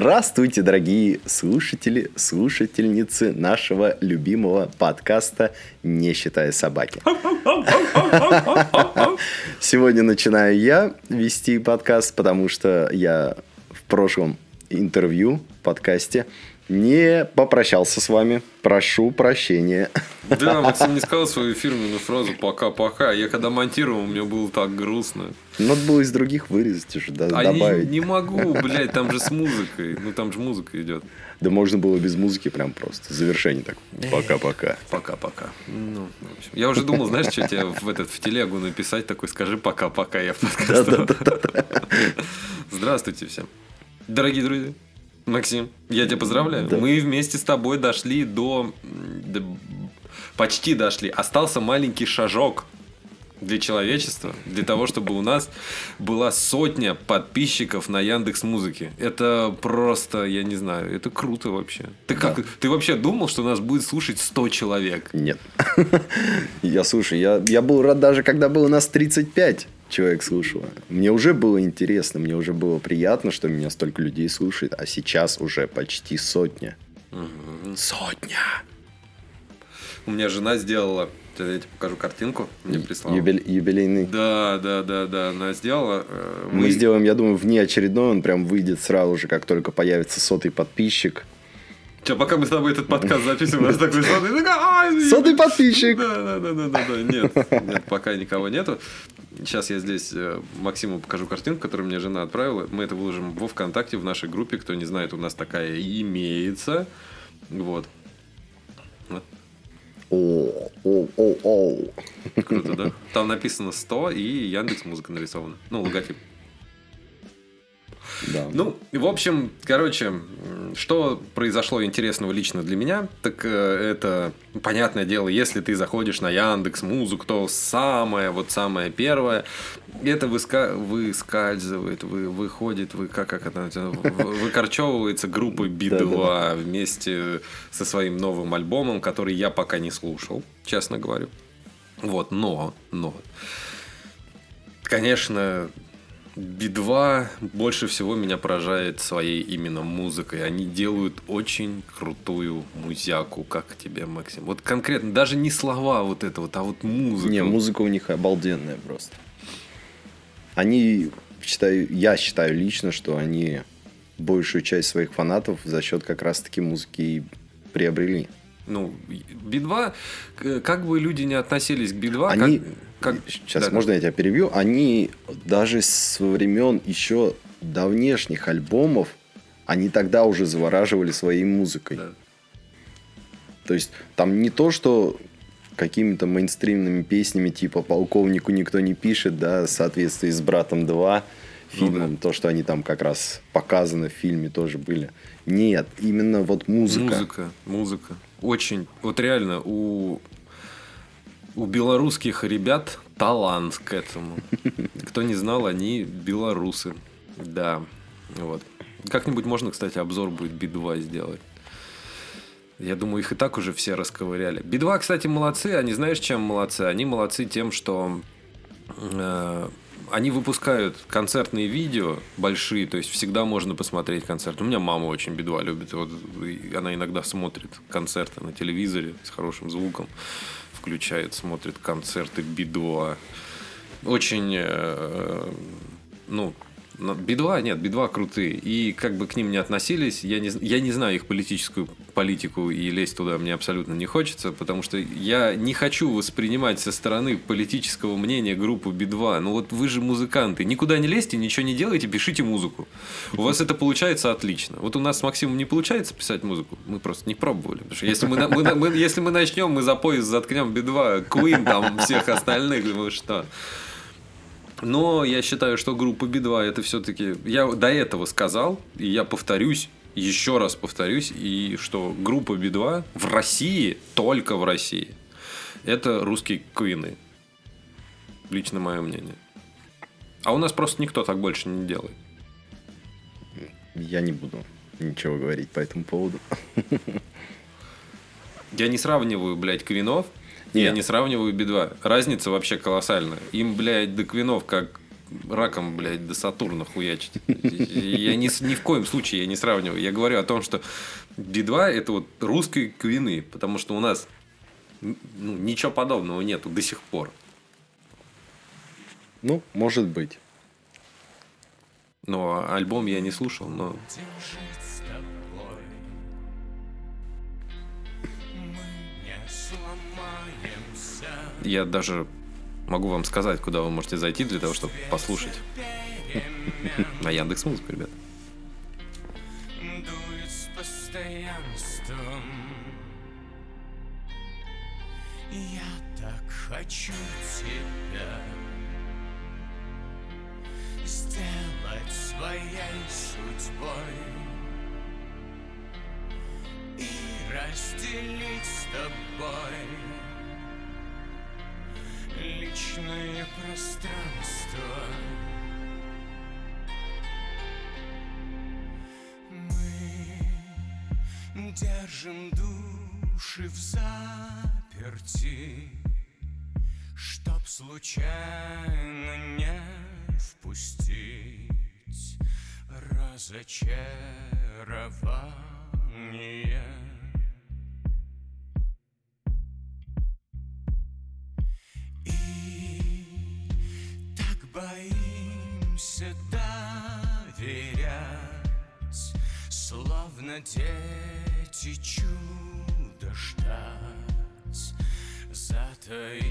Здравствуйте, дорогие слушатели, слушательницы нашего любимого подкаста «Не считая собаки». Сегодня начинаю я вести подкаст, потому что я в прошлом интервью, подкасте не попрощался с вами. Прошу прощения. Да, Максим не сказал свою фирменную фразу «пока-пока». Я когда монтировал, мне было так грустно. Надо было из других вырезать уже, да, а добавить. Не, не могу, блядь, там же с музыкой. Ну, там же музыка идет. Да можно было без музыки прям просто. Завершение так. Пока-пока. Пока-пока. Ну, в общем. Я уже думал, знаешь, что тебе в, этот, в телегу написать такой, скажи пока-пока, я в подкаст. Здравствуйте всем. Дорогие друзья, Максим, я тебя поздравляю. Да. Мы вместе с тобой дошли до, до... Почти дошли. Остался маленький шажок для человечества, для того, чтобы у нас была сотня подписчиков на Яндекс Музыке. Это просто, я не знаю, это круто вообще. Ты как, да. ты вообще думал, что нас будет слушать 100 человек? Нет. Я слушай, я, я был рад даже, когда было нас 35 человек слушало. Мне уже было интересно, мне уже было приятно, что меня столько людей слушает, а сейчас уже почти сотня. Угу. Сотня! У меня жена сделала, я тебе покажу картинку, мне прислала. Юбилей, юбилейный. Да, да, да, да, она сделала. Э, мы... Мы сделаем, я думаю, вне очередной, он прям выйдет сразу же, как только появится сотый подписчик. Че, пока мы с тобой этот подкаст записываем, у нас такой сотый, сотый подписчик. Да, да, да, да, да, нет, нет, пока никого нету. Сейчас я здесь э, Максиму покажу картинку, которую мне жена отправила. Мы это выложим во ВКонтакте, в нашей группе. Кто не знает, у нас такая имеется. Вот. вот. О, о, о, о. Круто, да? Там написано 100 и Яндекс Музыка нарисована. Ну, логотип. Да. Ну, в общем, короче, что произошло интересного лично для меня, так э, это понятное дело, если ты заходишь на Яндекс Музыку, то самое, вот самое первое, это выска... выскальзывает, вы... выходит, вы... как, как это выкорчевывается группа Би-2 вместе со своим новым альбомом, который я пока не слушал, честно говорю. Вот, но, но, конечно, Би-2 больше всего меня поражает своей именно музыкой. Они делают очень крутую музяку. Как тебе, Максим? Вот конкретно, даже не слова вот это вот, а вот музыка. Не, музыка у них обалденная просто. Они, считаю, я считаю лично, что они большую часть своих фанатов за счет как раз-таки музыки приобрели. Ну, Би-2, как бы люди не относились к Би-2, они... как как... Сейчас, да, можно я тебя перебью? Они даже со времен еще давнешних альбомов, они тогда уже завораживали своей музыкой. Да. То есть там не то, что какими-то мейнстримными песнями типа «Полковнику никто не пишет», да, в соответствии с «Братом 2», фильмом, ну, да. то, что они там как раз показаны в фильме тоже были. Нет, именно вот музыка. Музыка, музыка. Очень, вот реально, у у белорусских ребят талант к этому. Кто не знал, они белорусы. Да. Вот. Как-нибудь можно, кстати, обзор будет Би-2 сделать. Я думаю, их и так уже все расковыряли. Би-2, кстати, молодцы. Они знаешь, чем молодцы? Они молодцы тем, что э, они выпускают концертные видео большие, то есть всегда можно посмотреть концерт. У меня мама очень Би-2 любит. Вот, она иногда смотрит концерты на телевизоре с хорошим звуком включает, смотрит концерты Би-2. Очень, э, ну, Би-2, нет, Би-2 крутые. И как бы к ним не относились, я не, я не знаю их политическую политику и лезть туда мне абсолютно не хочется, потому что я не хочу воспринимать со стороны политического мнения группу Би-2. Ну вот вы же музыканты, никуда не лезьте, ничего не делайте, пишите музыку. У вас это получается отлично. Вот у нас с Максимом не получается писать музыку, мы просто не пробовали. Потому что если мы, мы, мы, если мы начнем, мы за пояс заткнем Би-2, Queen там, всех остальных, вы что? Но я считаю, что группа Би-2 это все-таки... Я до этого сказал, и я повторюсь, еще раз повторюсь, и что группа Би-2 в России, только в России, это русские квины. Лично мое мнение. А у нас просто никто так больше не делает. Я не буду ничего говорить по этому поводу. Я не сравниваю, блядь, квинов. Нет. Я не сравниваю Би-2. Разница вообще колоссальная. Им, блядь, до квинов как раком, блядь, до Сатурна хуячить. Я ни, ни в коем случае я не сравниваю. Я говорю о том, что Би-2 это вот русские квины, потому что у нас ну, ничего подобного нету до сих пор. Ну, может быть. Но альбом я не слушал, но... Я даже могу вам сказать, куда вы можете зайти для того, чтобы послушать. На Яндекс Музыку, ребят. Я так хочу тебя сделать своей судьбой и разделить с тобой личное пространство. Мы держим души в заперти, чтоб случайно не впустить разочарование. Словно дети чудо ждать, Затаив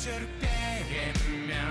ветер перемен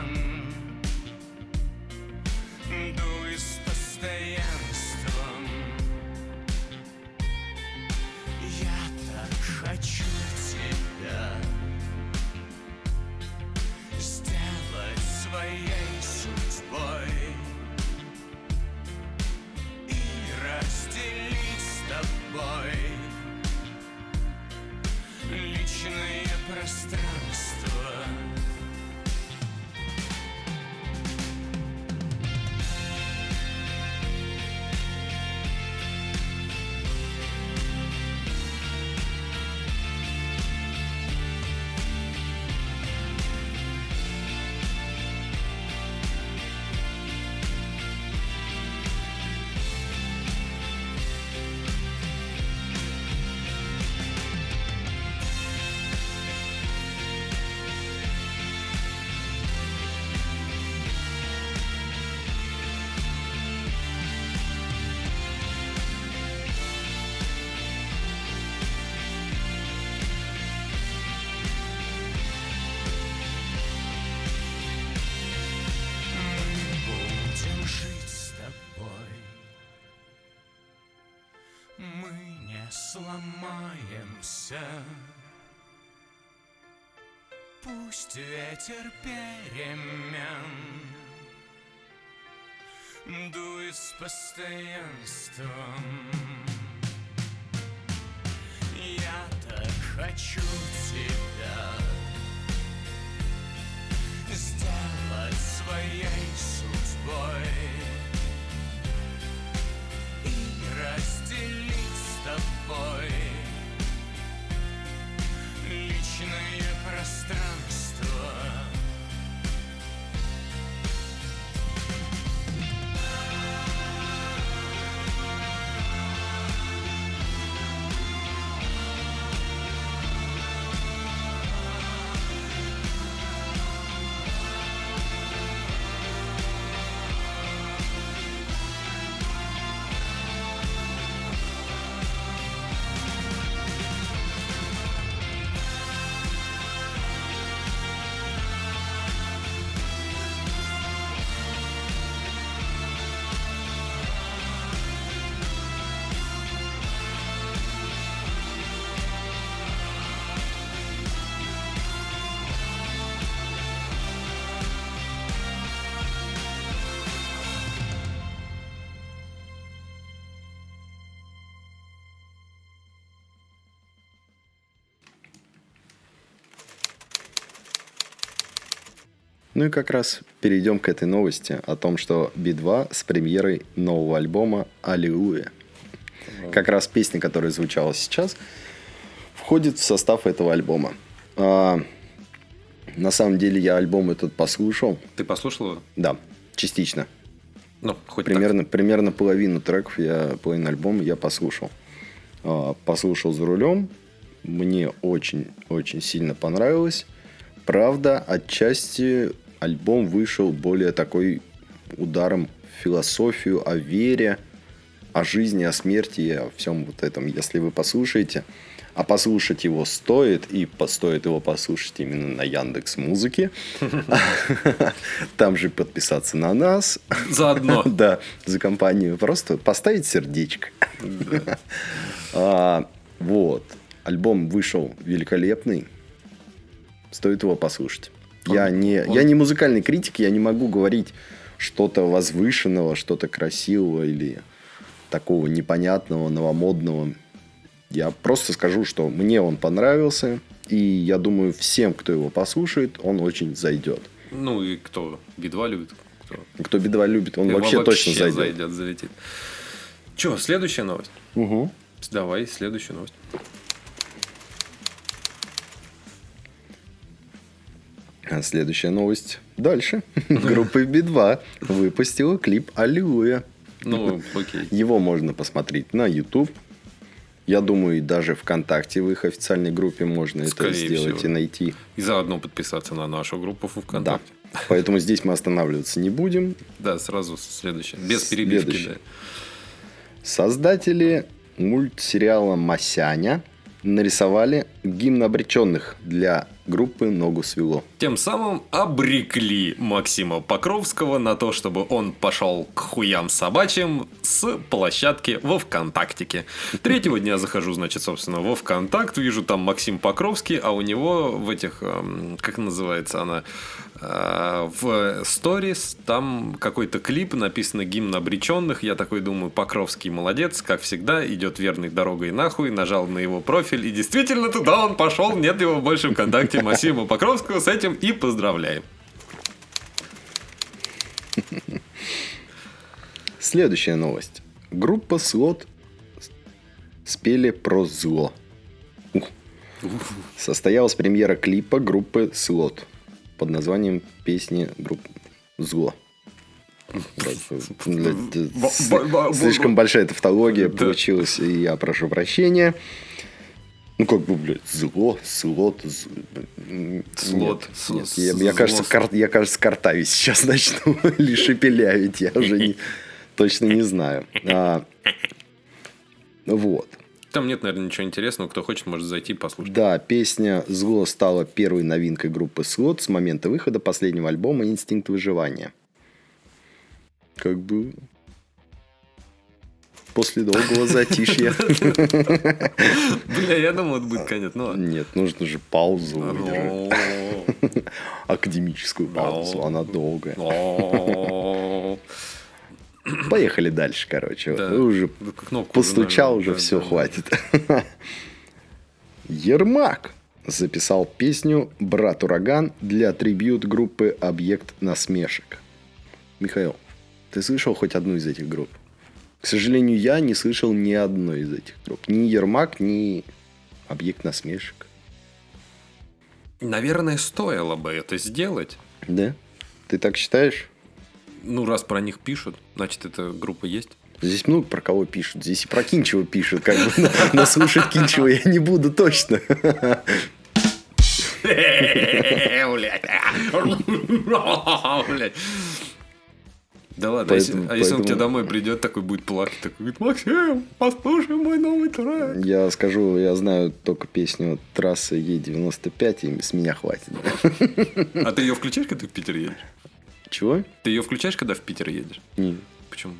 сломаемся. Пусть ветер перемен дует с постоянством. Я так хочу тебя сделать своей судьбой и разделить Ну и как раз перейдем к этой новости о том, что Би-2 с премьерой нового альбома «Аллилуйя». Как раз песня, которая звучала сейчас, входит в состав этого альбома. А, на самом деле я альбом этот послушал. Ты послушал его? Да, частично. Ну, хоть Примерно, примерно половину треков, я, половину альбома я послушал. А, послушал за рулем. Мне очень-очень сильно понравилось. Правда, отчасти альбом вышел более такой ударом в философию, о вере, о жизни, о смерти и о всем вот этом. Если вы послушаете, а послушать его стоит, и стоит его послушать именно на Яндекс Музыке. Там же подписаться на нас. Заодно. Да, за компанию. Просто поставить сердечко. А, Вот. Альбом вышел великолепный. Стоит его послушать. Я не, он- я не музыкальный критик, я не могу говорить что-то возвышенного, что-то красивого или такого непонятного, новомодного. Я просто скажу, что мне он понравился, и я думаю, всем, кто его послушает, он очень зайдет. Ну и кто? Би-2 любит? Кто? Кто бедва любит, он Его вообще, точно зайдет. зайдет, залетит. Че, следующая новость? Угу. Давай, следующую новость. Следующая новость. Дальше. Группа Би-2 выпустила клип «Аллилуйя». Ну, окей. Его можно посмотреть на YouTube. Я думаю, и даже ВКонтакте в их официальной группе можно Скорее это сделать всего. и найти. И заодно подписаться на нашу группу в Да. ВКонтакте. Поэтому здесь мы останавливаться не будем. Да, сразу следующее. Без перебивки, Следующее. да. Создатели мультсериала «Масяня» нарисовали гимн обреченных для группы «Ногу свело». Тем самым обрекли Максима Покровского на то, чтобы он пошел к хуям собачьим с площадки во ВКонтактике. Третьего дня захожу, значит, собственно, во ВКонтакт, вижу там Максим Покровский, а у него в этих, эм, как называется она, в сторис там какой-то клип, написано гимн обреченных. Я такой думаю, Покровский молодец, как всегда, идет верной дорогой нахуй, нажал на его профиль, и действительно туда он пошел, нет его больше ВКонтакте Максима Покровского, с этим и поздравляем. Следующая новость. Группа Слот спели про зло. Состоялась премьера клипа группы Слот под названием песни группы Зло. Слишком большая тавтология получилась, и я прошу прощения. Ну, как бы, блядь, зло, слот, Слот, Нет, я, я, кажется, кар- я, кажется, картавить сейчас начну. Или шепелявить, я уже не- точно не знаю. А, вот. Там нет, наверное, ничего интересного. Кто хочет, может зайти послушать. Да, песня «Зло» стала первой новинкой группы «Слот» с момента выхода последнего альбома «Инстинкт выживания». Как бы... после долгого затишья. Бля, я думал, это будет конец. Ну ладно. Нет, нужно же паузу выдержать. О, Академическую паузу, она долгая. Поехали дальше, короче. Да. Вы уже Ну, кнопку постучал, уже, уже да, все, да, хватит. Ермак записал песню «Брат Ураган» для трибют группы «Объект насмешек». Михаил, ты слышал хоть одну из этих групп? К сожалению, я не слышал ни одной из этих групп. Ни Ермак, ни «Объект насмешек». Наверное, стоило бы это сделать. Да? Ты так считаешь? Ну, раз про них пишут, значит, эта группа есть. Здесь много про кого пишут. Здесь и про Кинчева пишут. Как бы, но, слушать Кинчева я не буду точно. Да ладно, а если- Поэтому- а если он к тебе поэтому- домой придет, такой будет плакать, такой говорит, Максим, послушай мой новый трек. Я скажу, я знаю только песню трассы Е95, и с меня хватит. А ты ее включаешь, когда ты в Питер едешь? Чего? Ты ее включаешь, когда в Питер едешь? Не. Почему?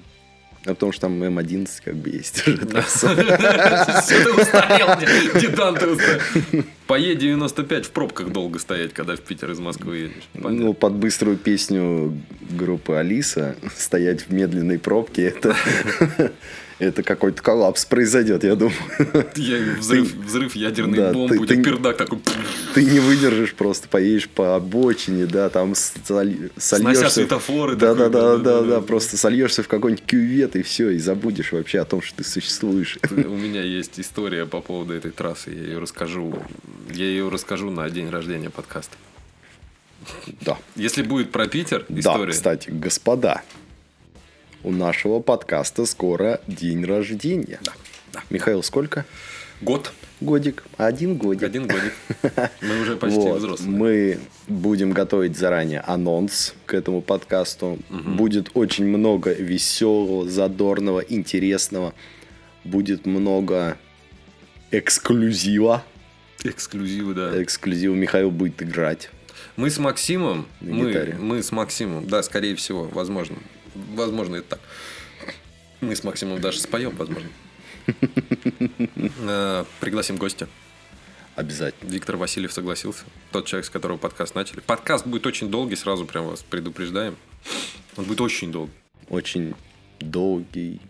А потому что там М11 как бы есть уже трасса. Всё, ты устарел, дедан ты устарел. По Е95 в пробках долго стоять, когда в Питер из Москвы едешь. Ну, под быструю песню группы Алиса стоять в медленной пробке, это, это какой-то коллапс произойдет, я думаю. Я- взрыв, взрыв ядерной Да, бомбы, ты- ты- пердак такой. Ты не выдержишь просто, поедешь по обочине, да, там соль- сольешься. светофоры Да, такой, да, да, да, да-да-да. да, просто сольешься в какой-нибудь кювет и все, и забудешь вообще о том, что ты существуешь. У меня есть история по поводу этой трассы. Я ее расскажу. Я ее расскажу на день рождения подкаста. Да. Если будет про Питер Да, история. кстати, господа, у нашего подкаста скоро день рождения. Да, да. Михаил, сколько? Год. Годик. Один годик. Один годик. Мы уже почти Вот. взрослые. Мы будем готовить заранее анонс к этому подкасту. Будет очень много веселого, задорного, интересного. Будет много эксклюзива. Эксклюзивы, да. Эксклюзив Михаил будет играть. Мы с Максимом, На мы, гитаре. мы с Максимом, да, скорее всего, возможно, возможно это так. Мы с Максимом даже споем, возможно. Э, Пригласим гостя. Обязательно. Виктор Васильев согласился. Тот человек, с которого подкаст начали. Подкаст будет очень долгий, сразу прям вас предупреждаем. Он будет очень долгий. Очень долгий,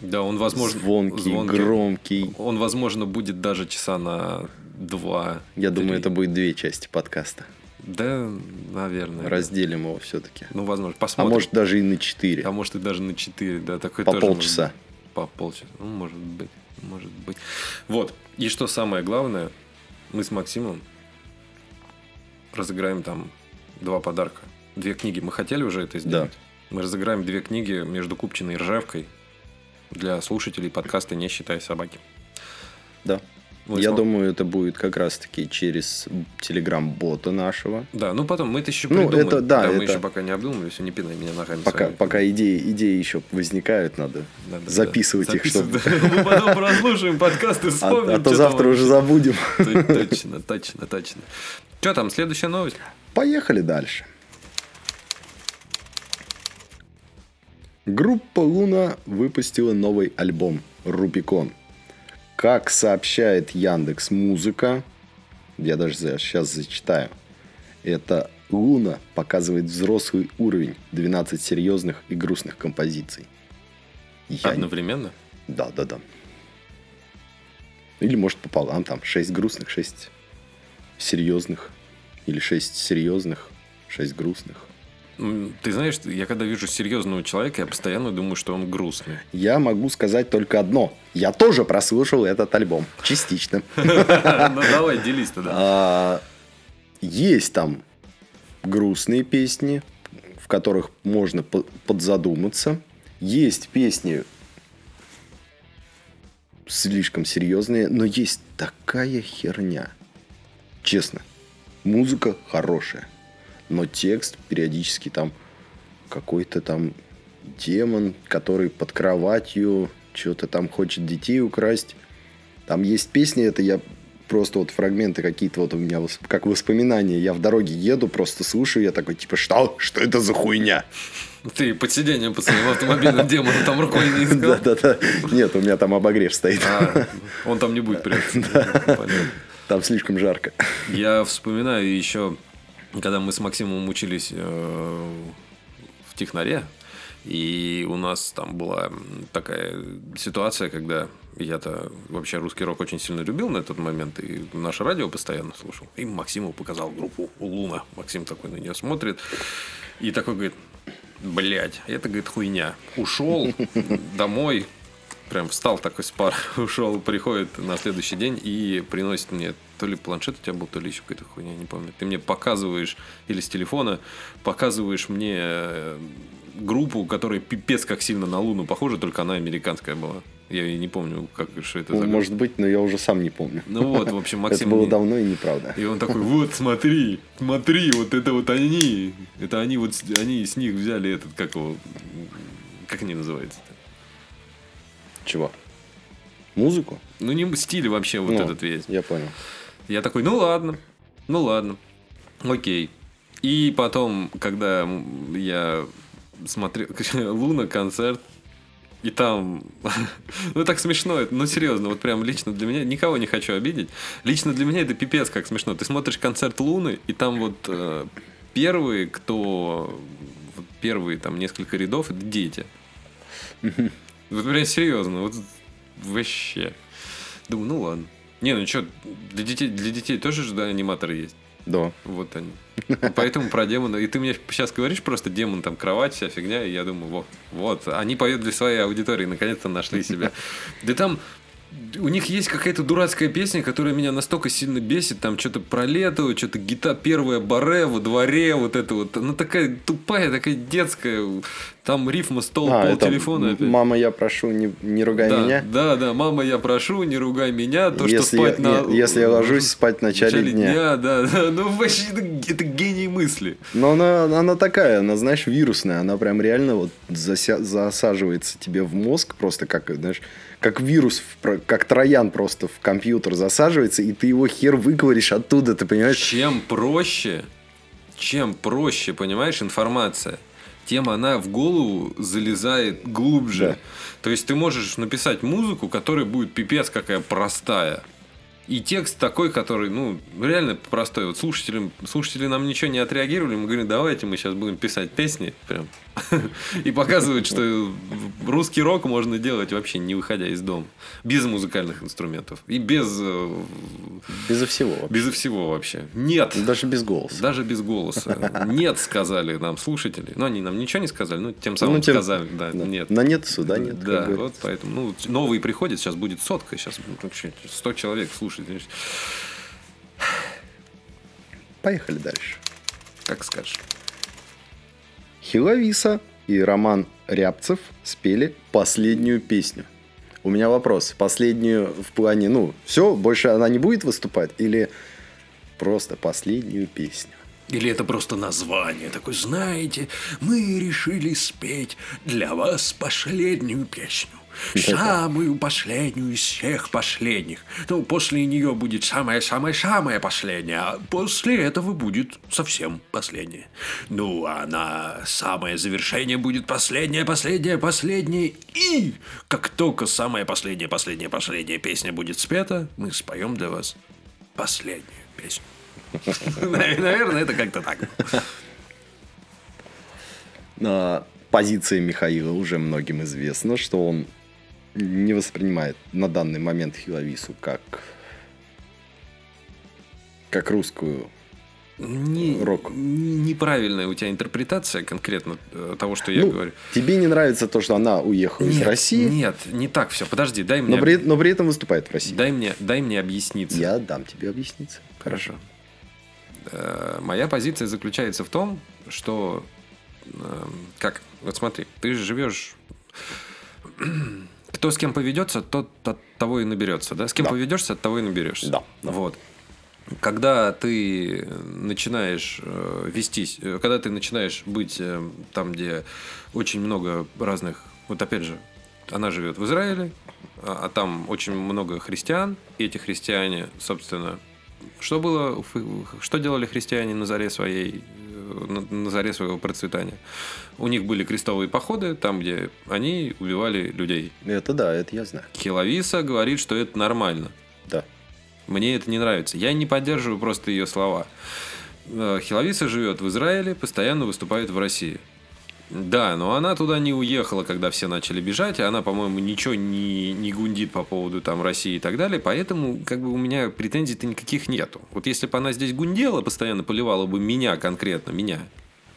Да, он возможно... звонкий, громкий. Он, возможно, будет даже часа на два. Я думаю, три. это будет две части подкаста. Да, наверное. Разделим его все-таки. Ну, возможно, А посмотрим. может даже и на четыре. А может и даже на 4, да, такой По тоже полчаса. может. По полчаса. Ну, может быть. Может быть. Вот. И что самое главное, мы с Максимом разыграем там два подарка. Две книги. Мы хотели уже это сделать. Мы разыграем две книги между Купчиной и Ржевкой для слушателей подкаста «Не считая собаки». Да. Мы Я думаю, это будет как раз-таки через телеграм-бота нашего. Да, ну потом мы это еще Ну, придумаем. это да, мы это- еще пока не обдумали, все, не пинай меня ногами. Пока, своими. пока идеи, идеи еще возникают, надо Надо, да, записывать их, чтобы... да. Мы потом прослушаем подкаст и А, вспомним. а то что завтра там уже забудем. Точно, точно, точно. Что там, следующая новость? Поехали дальше. Группа Луна выпустила новый альбом «Рубикон». Как сообщает Яндекс Музыка, я даже сейчас зачитаю, это Луна показывает взрослый уровень 12 серьезных и грустных композиций. Я Одновременно? Да, да, да. Или может пополам, там 6 грустных, 6 серьезных. Или 6 серьезных, 6 грустных. Ты знаешь, я когда вижу серьезного человека, я постоянно думаю, что он грустный. Я могу сказать только одно. Я тоже прослушал этот альбом. Частично. Ну давай, делись тогда. А, Есть там грустные песни, в которых можно по- подзадуматься. Есть песни слишком серьезные, но есть такая херня. Честно, музыка хорошая, но текст периодически там какой-то там демон, который под кроватью что-то там хочет детей украсть. Там есть песни, это я просто вот фрагменты какие-то вот у меня как воспоминания. Я в дороге еду, просто слушаю, я такой, типа, что? Что это за хуйня? Ты под сиденьем по своему автомобильному демону там рукой не искал? Да-да-да. Нет, у меня там обогрев стоит. А, он там не будет прятаться. Там слишком жарко. Я вспоминаю еще, когда мы с Максимом учились э, в технаре, и у нас там была такая ситуация, когда я-то вообще русский рок очень сильно любил на этот момент, и наше радио постоянно слушал. И Максиму показал группу Луна. Максим такой на нее смотрит и такой говорит, блядь, это, говорит, хуйня. Ушел домой, прям встал такой с пар, ушел, приходит на следующий день и приносит мне то ли планшет у тебя был, то ли еще какая-то хуйня, не помню. Ты мне показываешь, или с телефона, показываешь мне э, группу, которая пипец как сильно на Луну похожа, только она американская была. Я и не помню, как, что это Ну. Может быть, но я уже сам не помню. Ну вот, в общем, Это Максим... было мне- давно и неправда. И он такой, вот, смотри, смотри, вот это вот они. Это они вот, они с них взяли этот, как его, как они называются Чего? Музыку? Ну, не стиль вообще вот Ну, этот весь. Я понял. Я такой, ну ладно, ну ладно, окей. И потом, когда я смотрел Луна концерт, и там, ну так смешно, это, ну серьезно, вот прям лично для меня, никого не хочу обидеть, лично для меня это пипец как смешно. Ты смотришь концерт Луны, и там вот э, первые, кто, первые там несколько рядов, это дети. Вот прям серьезно, вот вообще. Думаю, ну ладно. Не, ну что, для детей, для детей тоже же да, аниматоры есть. Да. Вот они. Поэтому про демона. И ты мне сейчас говоришь просто демон, там кровать, вся фигня, и я думаю, вот, вот, они поют для своей аудитории, наконец-то нашли себя. Да там у них есть какая-то дурацкая песня, которая меня настолько сильно бесит, там что-то про лето, что-то гита первая баре во дворе, вот это вот, она такая тупая, такая детская, там рифма стол, А, пол телефона. опять. Мама, я прошу, не, не ругай да, меня. Да, да, мама, я прошу, не ругай меня, то, что если, спать я, на... если я ложусь спать в начале, дня. да, да, ну вообще это, это гений мысли. Но она, она такая, она, знаешь, вирусная. Она прям реально вот зася- засаживается тебе в мозг просто как, знаешь, как вирус, как троян просто в компьютер засаживается, и ты его хер выковыришь оттуда, ты понимаешь? Чем проще, чем проще, понимаешь, информация, тем она в голову залезает глубже. Да. То есть ты можешь написать музыку, которая будет пипец какая простая. И текст такой, который, ну, реально простой. Вот слушатели, слушатели нам ничего не отреагировали. Мы говорим, давайте мы сейчас будем писать песни. Прям. И показывают, что русский рок можно делать вообще не выходя из дома. Без музыкальных инструментов. И без, э, Безо всего. вообще. безо всего вообще. Нет. Даже без голоса. Даже без голоса. Нет, сказали нам слушатели. Но они нам ничего не сказали, ну, тем самым Ну, тем- сказали, да, Да. нет. На нет суда нет. Да, вот поэтому. Ну, новые приходят, сейчас будет сотка, сейчас ну, чё, 100 человек слушает. Поехали дальше. Как скажешь. Хиловиса и Роман Рябцев спели последнюю песню. У меня вопрос. Последнюю в плане, ну, все, больше она не будет выступать? Или просто последнюю песню? Или это просто название такое, знаете, мы решили спеть для вас последнюю песню. Самую последнюю из всех последних. Ну, после нее будет самая-самая-самая последняя, а после этого будет совсем последняя. Ну, а на самое завершение будет последняя, последняя, последняя. И как только самая последняя, последняя, последняя песня будет спета, мы споем для вас последнюю песню. Наверное, это как-то так. На позиции Михаила уже многим известно, что он не воспринимает на данный момент Хиловису как как русскую. Не- Рок. Неправильная у тебя интерпретация конкретно э, того, что я Ну, говорю. Тебе не нравится то, что она уехала из Нет, России, Нет, не так все. Подожди, дай мне, но, при, но при этом выступает в России. дай мне, дай мне объясниться. Я дам тебе объясниться. Хорошо. Э, Моя позиция заключается в том, что э, как, вот смотри, ты живешь. Кто с кем поведется, тот от того и наберется, да? С кем Да. поведешься, от того и наберешься. Да, да. Вот. Когда ты начинаешь э, вестись, э, когда ты начинаешь быть э, там, где очень много разных, вот опять же, она живет в Израиле, а, а там очень много христиан, и эти христиане, собственно, что было, что делали христиане на заре своей, на, заре своего процветания? У них были крестовые походы, там, где они убивали людей. Это да, это я знаю. Хиловиса говорит, что это нормально. Да. Мне это не нравится. Я не поддерживаю просто ее слова. Э, Хиловиса живет в Израиле, постоянно выступает в России. Да, но она туда не уехала, когда все начали бежать, и она, по-моему, ничего не, не гундит по поводу там России и так далее, поэтому как бы у меня претензий-то никаких нету. Вот если бы она здесь гундела, постоянно поливала бы меня конкретно, меня,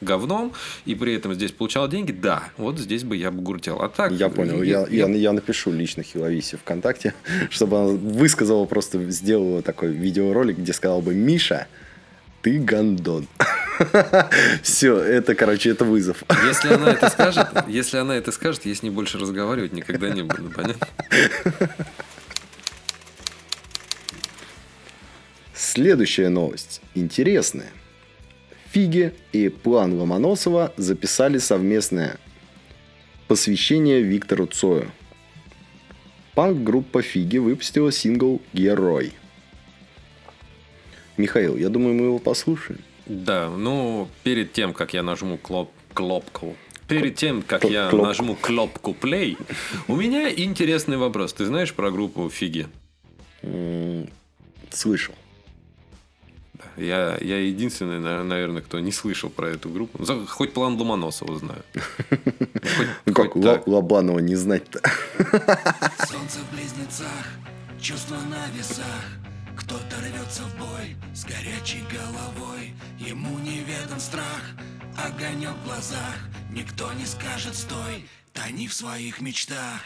говном, и при этом здесь получала деньги, да, вот здесь бы я бы гуртел. А так... Я понял. Я, я, я напишу лично Хиловисе ВКонтакте, чтобы она высказала, просто сделала такой видеоролик, где сказал бы «Миша, ты гандон». Все, это, короче, это вызов. Если она это скажет, если она это скажет, я с ней больше разговаривать никогда не буду, понятно? Следующая новость. Интересная. Фиги и план Ломоносова записали совместное посвящение Виктору Цою. Панк-группа Фиги выпустила сингл «Герой». Михаил, я думаю, мы его послушаем. Да, ну, перед тем, как я нажму клоп, клопку, перед тем, как Кл- я клопку. нажму кнопку play, у меня интересный вопрос. Ты знаешь про группу Фиги? Слышал. Я, я единственный, на- наверное, кто не слышал про эту группу. За- Хоть план Ломоносова знаю. Хоть, Ну как, хоть. Лобанова не знать-то? Солнце в близнецах, чувства на весах Кто-то рвется в бой с горячей головой. Ему неведом страх, огонек в глазах. Никто не скажет стой, тони в своих мечтах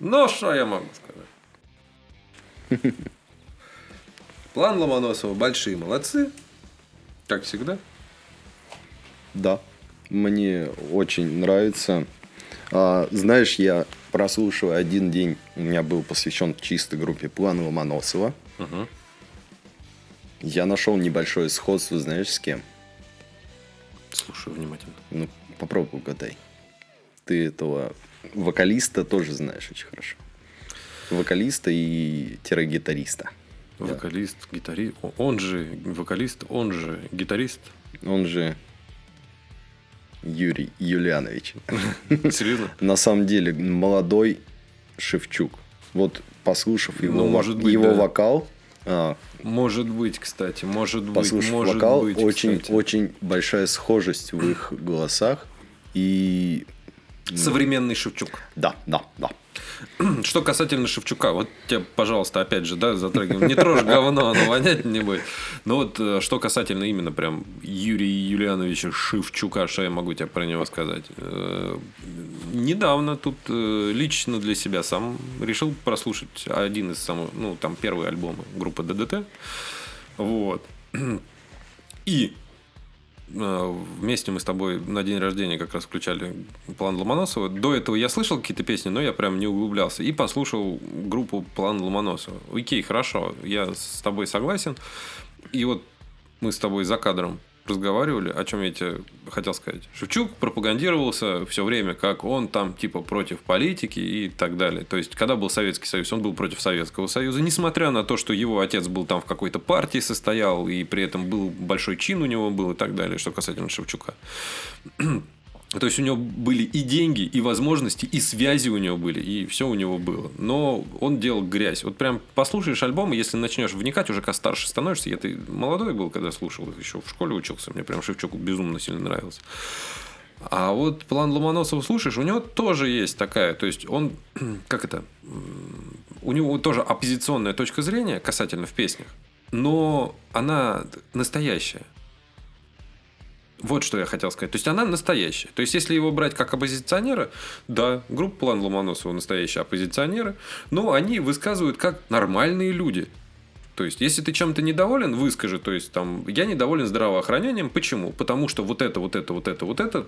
Ну, что я могу сказать? План Ломоносова большие молодцы. Как всегда. Да. Мне очень нравится А, знаешь, я прослушивая один день, у меня был посвящен чисто группе План Ломоносова. Мгм. Я нашел небольшое сходство, знаешь, с кем? Слушаю внимательно. Ну, попробуй угадай. Ты этого вокалиста тоже знаешь очень хорошо. Вокалиста и тире-гитариста. Вокалист, гитарист. Он же вокалист, он же гитарист. Он же Юрий Юлианович. Серьезно? На самом деле молодой Шевчук. Вот послушав его, Ну, может быть, его да. вокал, а, Может быть, кстати, может быть, послушав может вокал, быть, очень, кстати. очень большая схожесть в их голосах. И Современный Шевчук. да, да, да. Что касательно Шевчука, вот тебе, пожалуйста, опять же, да, затрагиваем. Не трожь говно, оно вонять не будет. Но вот э, что касательно именно прям Юрия Юлиановича Шевчука, что я могу тебе про него сказать? Э, Недавно тут э, лично для себя сам решил прослушать один из самых, ну, там, первые альбомы группы ДДТ. Вот. И вместе мы с тобой на день рождения как раз включали план Ломоносова. До этого я слышал какие-то песни, но я прям не углублялся. И послушал группу план Ломоносова. Окей, хорошо, я с тобой согласен. И вот мы с тобой за кадром разговаривали, о чем я тебе хотел сказать. Шевчук пропагандировался все время, как он там типа против политики и так далее. То есть, когда был Советский Союз, он был против Советского Союза, несмотря на то, что его отец был там в какой-то партии состоял, и при этом был большой чин у него был и так далее, что касательно Шевчука. То есть у него были и деньги, и возможности, и связи у него были, и все у него было. Но он делал грязь. Вот прям послушаешь альбом, и если начнешь вникать, уже как старше становишься. Я ты молодой был, когда слушал их, еще в школе учился. Мне прям Шевчук безумно сильно нравился. А вот план Ломоносова слушаешь, у него тоже есть такая, то есть он, как это, у него тоже оппозиционная точка зрения касательно в песнях, но она настоящая. Вот что я хотел сказать. То есть она настоящая. То есть, если его брать как оппозиционера, да, группа План Ломоносова настоящие оппозиционеры, но они высказывают как нормальные люди. То есть, если ты чем-то недоволен, выскажи. То есть, там, я недоволен здравоохранением. Почему? Потому что вот это, вот это, вот это, вот это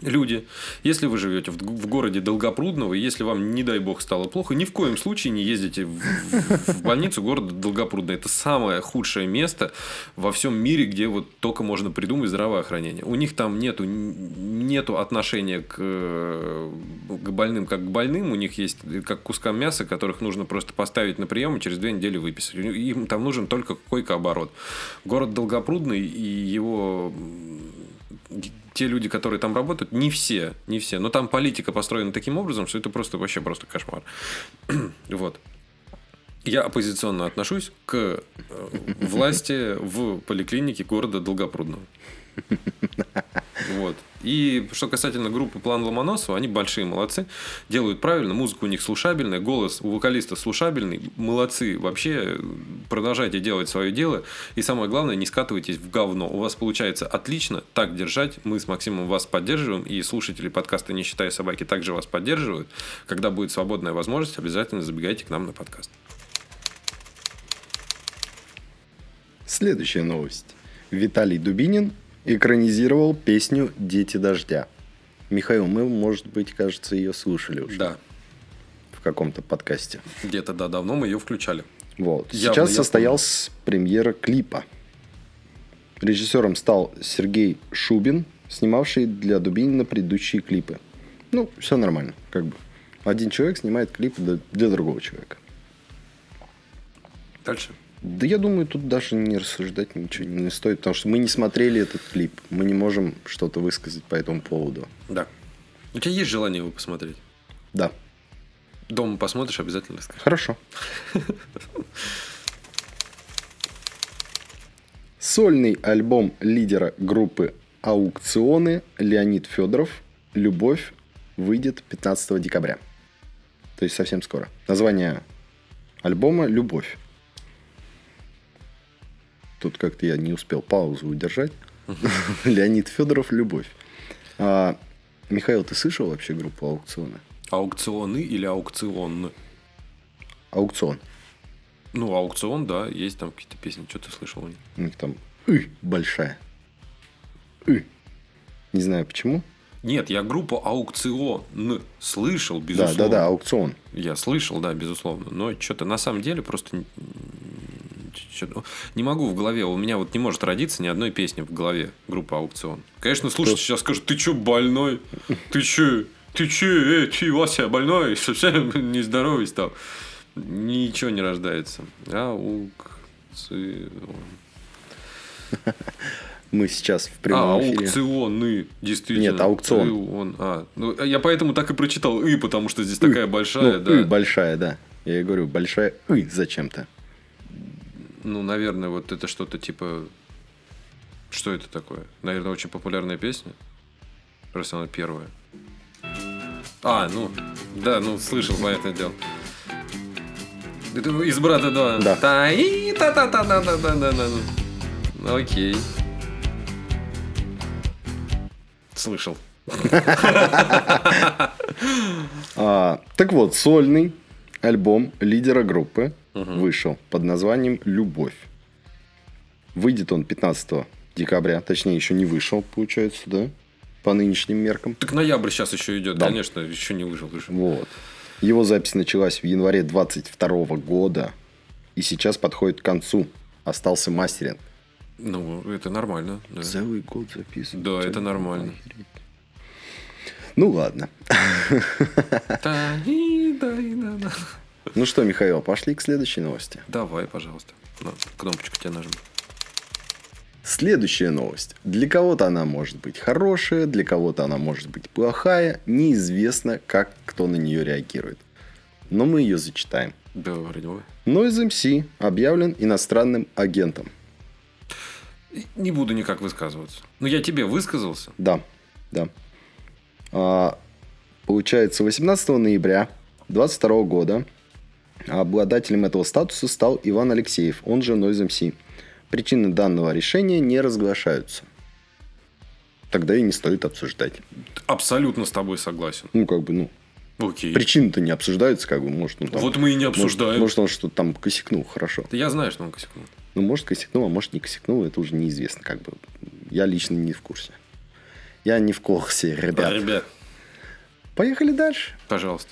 люди, если вы живете в, в городе Долгопрудного, и если вам, не дай бог, стало плохо, ни в коем случае не ездите в, в- в больницу города Долгопрудно. Это самое худшее место во всем мире, где вот только можно придумать здравоохранение. У них там нету, нету отношения к, э, к больным как к больным. У них есть как к кускам мяса, которых нужно просто поставить на прием и через две недели выписать. Им там нужен только койкооборот. Город Долгопрудный и его те люди, которые там работают, не все, не все. Но там политика построена таким образом, что это просто вообще просто кошмар. вот. Я оппозиционно отношусь к э, власти в поликлинике города Долгопрудного. Вот. И что касательно группы План Ломоносова, они большие молодцы, делают правильно, музыка у них слушабельная, голос у вокалиста слушабельный, молодцы, вообще продолжайте делать свое дело, и самое главное, не скатывайтесь в говно, у вас получается отлично, так держать, мы с Максимом вас поддерживаем, и слушатели подкаста «Не считая собаки» также вас поддерживают, когда будет свободная возможность, обязательно забегайте к нам на подкаст. Следующая новость. Виталий Дубинин экранизировал песню «Дети дождя». Михаил, мы, может быть, кажется, ее слушали уже Да, в каком-то подкасте. где-то да, давно мы ее включали. Вот. Явно, Сейчас состоялась премьера клипа. Режиссером стал Сергей Шубин, снимавший для Дубинина предыдущие клипы. Ну, все нормально, как бы. Один человек снимает клип для, для другого человека. Дальше. Да я думаю, тут даже не рассуждать ничего не стоит, потому что мы не смотрели этот клип. Мы не можем что-то высказать по этому поводу. Да. У тебя есть желание его посмотреть? Да, Дома посмотришь, обязательно расскажешь. хорошо. Сольный альбом лидера группы Аукционы Леонид Федоров «Любовь» выйдет 15 декабря. То есть совсем скоро. Название альбома «Любовь». Тут как-то я не успел паузу удержать. Леонид Федоров «Любовь». А, Михаил, ты слышал вообще группу Аукционы? Аукционы или аукцион? Аукцион. Ну, аукцион, да, есть там какие-то песни. Что ты слышал у них? У них там «ы» большая. «ы». Не знаю почему. Нет, я группу Аукцион слышал, Да, безусловно. да, да, аукцион. Я слышал, да, безусловно. Но что-то на самом деле просто не могу в голове. У меня вот не может родиться ни одной песни в голове группы Аукцион. Конечно, слушайте, сейчас скажут, ты чё больной? Ты чё? Ты чё? Эй, ты, Вася, больной? Совсем нездоровый стал. Ничего не рождается. Аукцион. Мы сейчас в А, прямом эфире. аукционы, действительно. Нет, аукцион. Аукцион. А, ну, я поэтому так и прочитал «и», потому что здесь такая большая, ну, да. «ы» большая, да. Я и говорю, большая «ы» зачем-то. Ну, наверное, вот это что-то типа... Что это такое? Наверное, очень популярная песня. Раз она первая. А, ну, да, ну, слышал, понятное дело. Это из брата 2. Да. та и та та та та та та та та Окей. Слышал. А, так вот, сольный альбом лидера группы вышел под названием «Любовь». Выйдет он 15 декабря, точнее, еще не вышел, получается, да? По нынешним меркам. Так ноябрь сейчас еще идет, Да. конечно, еще не вышел. уже. Вот. Его запись началась в январе 22 года и сейчас подходит к концу. Остался мастеринг. Ну, это нормально. да. Целый год записан. Да, это нормально. Ну ладно. Ну что, Михаил, пошли к следующей новости. Давай, пожалуйста. На, кнопочку тебе нажму. Следующая новость. Для кого-то она может быть хорошая, для кого-то она может быть плохая. Неизвестно, как кто на нее реагирует. Но мы ее зачитаем. Давай, давай. Noise MC объявлен иностранным агентом. Не буду никак высказываться. Ну, я тебе высказался. Да, да. А, получается, 18 ноября 22 года обладателем этого статуса стал Иван Алексеев, он же Noise MC. Причины данного решения не разглашаются. Тогда и не стоит обсуждать. Абсолютно с тобой согласен. Ну, как бы, ну, Окей. причины-то не обсуждаются, как бы, может, ну, там, Вот мы и не может- обсуждаем. Может, он что-то там косякнул, хорошо. Я знаю, что он косякнул. Ну, может, косякнул, а может, не косякнул, это уже неизвестно, как бы. Я лично не в курсе. Я не в курсе, ребят. Ребят, Поехали дальше. пожалуйста.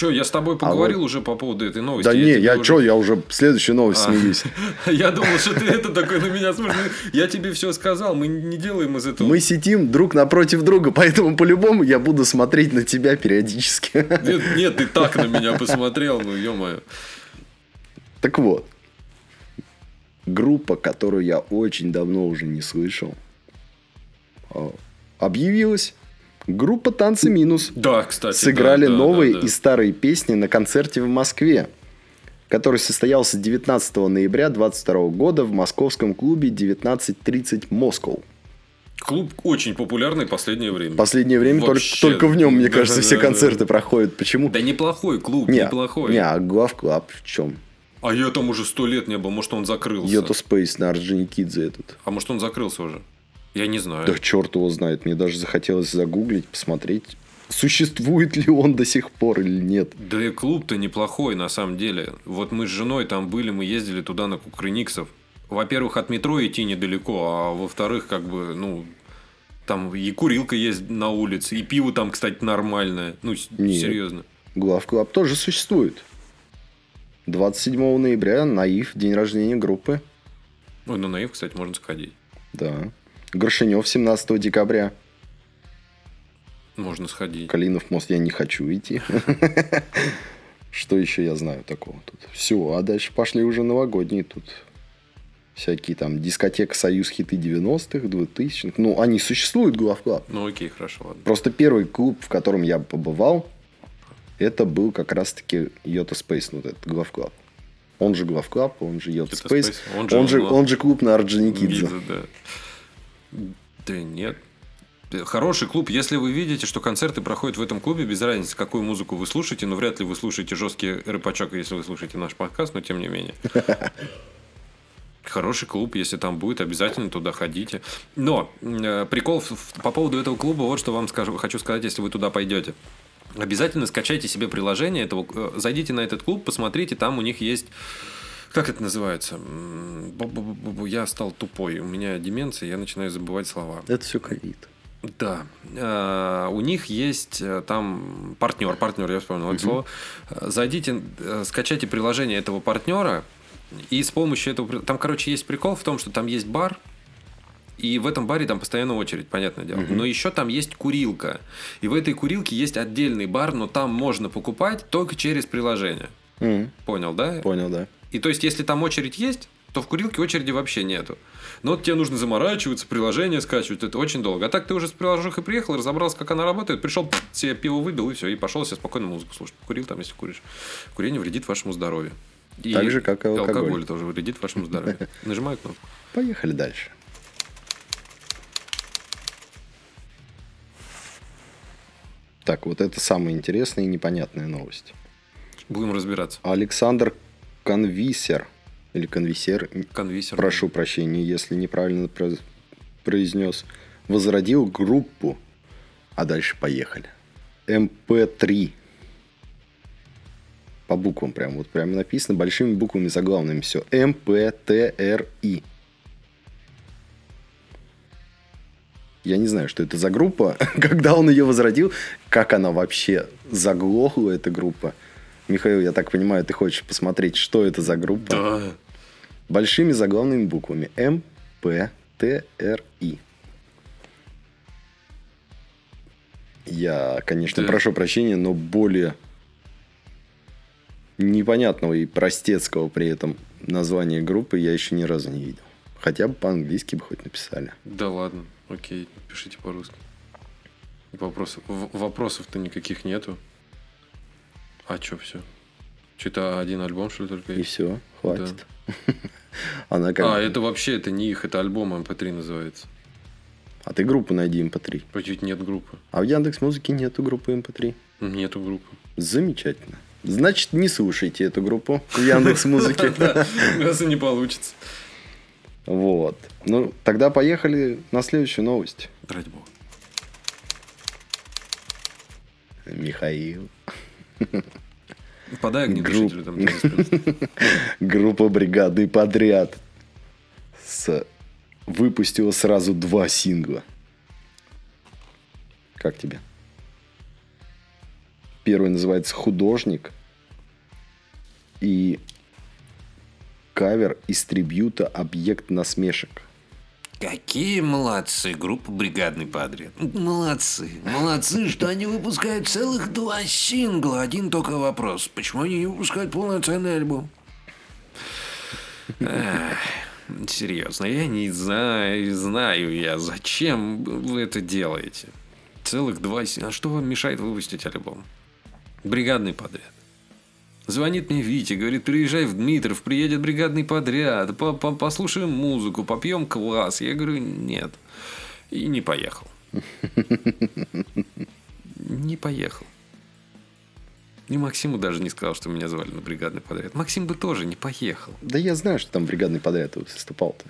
Че, я с тобой поговорил уже по поводу этой новости. А Да не, тебе я уже- что, я уже следующую новость А. смеюсь. Я думал, что ты это такой на меня смотришь. Ну, Я тебе все сказал, мы не делаем из этого. Мы сидим друг напротив друга, поэтому по-любому я буду смотреть на тебя периодически. Нет, нет, ты так на меня посмотрел, ну ё-моё. Так вот, группа, которую я очень давно уже не слышал, а, объявилась. Группа «Танцы минус». Да, кстати. Сыграли да, да, новые да, да. и старые песни на концерте в Москве, который состоялся 19 ноября 2022 года в московском клубе 19.30 Москва. Клуб очень популярный в последнее время. Последнее время только, Вообще. только в нем, мне Да, кажется, да, все да, концерты да. проходят. Почему? Да неплохой клуб, не, неплохой. Не, а Глав Club в чем? А я там уже сто лет не был, может он закрылся. Yota Space на Орджоникидзе этот. А может он закрылся уже? Я не знаю. Да черт его знает. Мне даже захотелось загуглить, посмотреть, существует ли он до сих пор или нет. Да и клуб-то неплохой, на самом деле. Вот мы с женой там были, мы ездили туда на Кукрыниксов. Во-первых, от метро идти недалеко, а во-вторых, как бы, ну, там и курилка есть на улице, и пиво там, кстати, нормальное. Ну, Нет. серьезно. Глав Club тоже существует. 27 ноября, Наив, день рождения группы. Ой, на наив, кстати, можно сходить. Да. Горшенёв 17 декабря. Можно сходить. Калинов мост я не хочу идти. Что еще я знаю такого тут? Все, а дальше пошли уже новогодние тут. Всякие там дискотека Союз хиты 90-х, 2000-х. Ну, они существуют, Глав Club. Ну, окей, хорошо, ладно. Просто первый клуб, в котором я побывал, это был как раз-таки Yota Space, вот этот Глав Club. Он же Глав Club, он же Yota Space, он он же, же он, же клуб на Орджоникидзе. Да. Да нет. Хороший клуб. Если вы видите, что концерты проходят в этом клубе, без разницы, какую музыку вы слушаете, но вряд ли вы слушаете жесткий рэпачок, если вы слушаете наш подкаст, но тем не менее. Хороший клуб, если там будет, обязательно туда ходите. Но э, прикол по поводу этого клуба, вот что вам скажу, хочу сказать, если вы туда пойдете. Обязательно скачайте себе приложение этого, э, зайдите на этот клуб, посмотрите, там у них есть Как это называется? Бу-бу-бу-бу, Я стал тупой. У меня деменция, я начинаю забывать слова. Это все ковид. Да. А, У них есть э, там партнер, партнер, я вспомнил это слово. Зайдите, э, скачайте приложение этого партнера, и с помощью этого... Там, короче, есть прикол в том, что там есть бар, и в этом баре там постоянно очередь, понятное дело. Но еще там есть курилка. И в этой курилке есть отдельный бар, но там можно покупать только через приложение. М, Понял, да? Понял, да. И то есть, если там очередь есть, то в курилке очереди вообще нету. Но вот тебе нужно заморачиваться, приложение скачивать, это очень долго. А так ты уже с приложухой приехал, разобрался, как она работает, пришел, себе пиво выбил, и все, и пошел себе спокойно музыку слушать. Покурил там, если куришь. Курение вредит вашему здоровью. И Так же, как и алкоголь. алкоголь тоже вредит вашему здоровью. Нажимаю кнопку. Поехали дальше. Так, вот это самая интересная и непонятная новость. Будем разбираться. Александр Конвисер, или Конвисер, Конвисер. прошу прощения, если неправильно про- произнес, возродил группу, а дальше поехали. MP3. По буквам прям, вот прям написано большими буквами заглавными все. МПТРИ. Я не знаю, что это за группа, когда он ее возродил, как она вообще заглохла, эта группа. Михаил, я так понимаю, ты хочешь посмотреть, что это за группа? Да. большими заглавными буквами М, П, Т, Р, И. Я, конечно, Да. прошу прощения, но более непонятного и простецкого при этом названия группы я еще ни разу не видел. Хотя бы по-английски бы хоть написали. Да ладно, окей, пишите по-русски. Вопросов, вопросов-то никаких нету. А чё все? Что-то один альбом, что ли, только И все, хватит. Она как... А, это вообще, это не их, это альбом MP3 называется. а ты группу найди MP3. Почти нет группы. А в Яндекс Музыке нету группы MP3. Нету группы. Замечательно. Значит, не слушайте эту группу в Яндекс Музыке. Раз и не получится. Вот. Ну, тогда поехали на следующую новость. Ради бога. Михаил. Подай огнетушителю там. Группа бригадный подряд. С... Выпустила сразу два сингла. Как тебе? Первый называется «Художник». И кавер из трибьюта «Объект насмешек». Какие молодцы, группа «Бригадный подряд». Молодцы. Молодцы, что они выпускают целых два сингла. Один только вопрос. Почему они не выпускают полноценный альбом? Серьезно, я не знаю, знаю я, зачем вы это делаете. Целых два... си- А что вам мешает выпустить альбом? Бригадный подряд. Звонит мне Витя, говорит, приезжай в Дмитров, приедет бригадный подряд, по- по- послушаем музыку, попьем квас. Я говорю, нет. И не поехал. Не поехал. И Максиму даже не сказал, что меня звали на бригадный подряд. Максим бы тоже не поехал. Да я знаю, что там бригадный подряд выступал-то.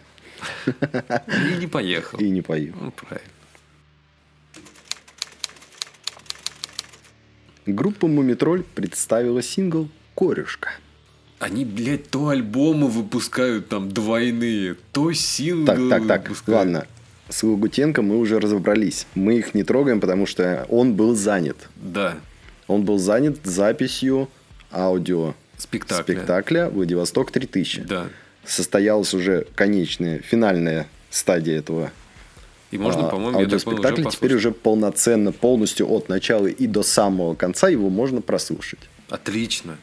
И не поехал. И не поехал. Ну, правильно. Группа Мумитроль представила сингл «Корюшка». Они, блядь, то альбомы выпускают там двойные, то синглы Так, так, так, выпускают. ладно. С Лагутенко мы уже разобрались. Мы их не трогаем, потому что он был занят. Да, Он был занят записью аудио спектакль. спектакля «Владивосток 3000». Да. Состоялась уже конечная, финальная стадия этого И можно, а, по-моему, понял, уже аудиоспектакля. Теперь послушать. уже полноценно, полностью от начала и до самого конца его можно прослушать. Отлично.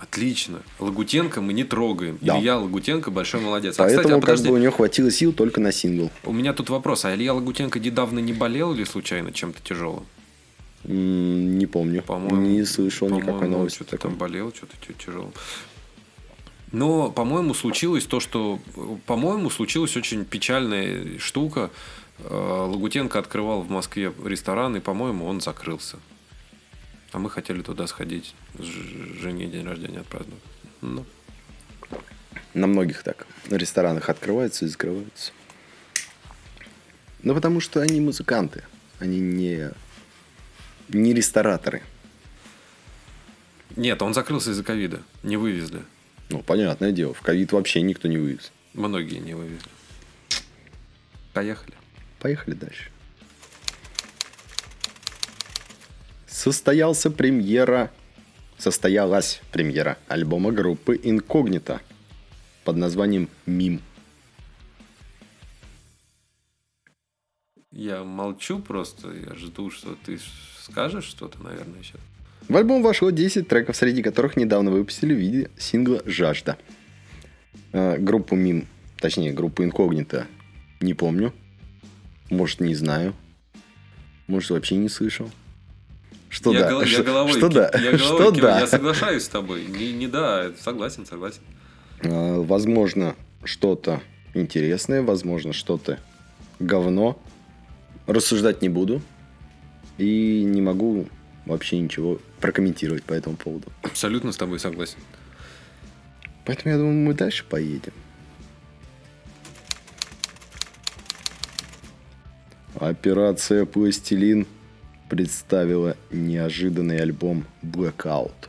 Отлично. Лагутенко мы не трогаем. Да. Илья Лагутенко большой молодец. А, Поэтому кстати, а как подожди, бы у него хватило сил только на сингл. у меня тут вопрос. А Илья Лагутенко недавно не болел или случайно чем-то тяжелым? Не помню. По-моему, не слышал никакой по-моему, он новости. Что-то такой. там болел, что-то тяжелым. Но, по-моему, случилось то, что... По-моему, случилась очень печальная штука. Э, Лагутенко открывал в Москве ресторан, и, по-моему, он закрылся. А мы хотели туда сходить, жене день рождения отпраздновать. Ну, На многих так. На ресторанах открываются и закрываются. Ну, потому что они музыканты. Они не, не рестораторы. Нет, он закрылся из-за ковида. Не вывезли. Ну, понятное дело, в ковид вообще никто не вывез. Многие не вывезли. Поехали. Поехали дальше. Состоялся премьера... Состоялась премьера альбома группы Инкогнито под названием «Мим». Я молчу просто, я жду, что ты скажешь что-то, наверное, сейчас. В альбом вошло 10 треков, среди которых недавно выпустили в виде сингла «Жажда». Э, группу Мим, точнее, группу Инкогнито не помню. Может, не знаю. Может, вообще не слышал. Что я да? гол- я головой, что да? я головой Что киваю, да? Я соглашаюсь с тобой. Не, не да, согласен, согласен. Э, Возможно, что-то интересное, возможно, что-то говно. Рассуждать не буду. И не могу вообще ничего прокомментировать по этому поводу. Абсолютно с тобой согласен. Поэтому я думаю, мы дальше поедем. Операция «Пластилин» представила неожиданный альбом «Blackout».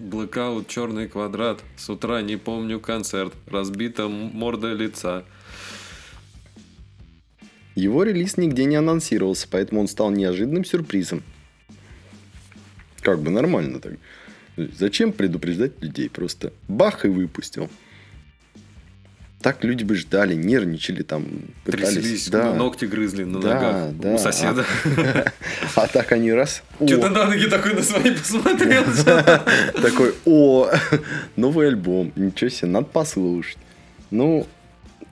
Блэкаут, черный квадрат. С утра не помню концерт. Разбита морда лица. Его релиз нигде не анонсировался, поэтому он стал неожиданным сюрпризом. Как бы нормально так. Зачем предупреждать людей? Просто бах и выпустил. Так люди бы ждали, нервничали там, пытались. Тряслись, да. ногти грызли на Да, ногах да. у соседа. А так они раз. Что-то на ноги такой на свои посмотрел. Такой, о, новый альбом, ничего себе, надо послушать. Ну,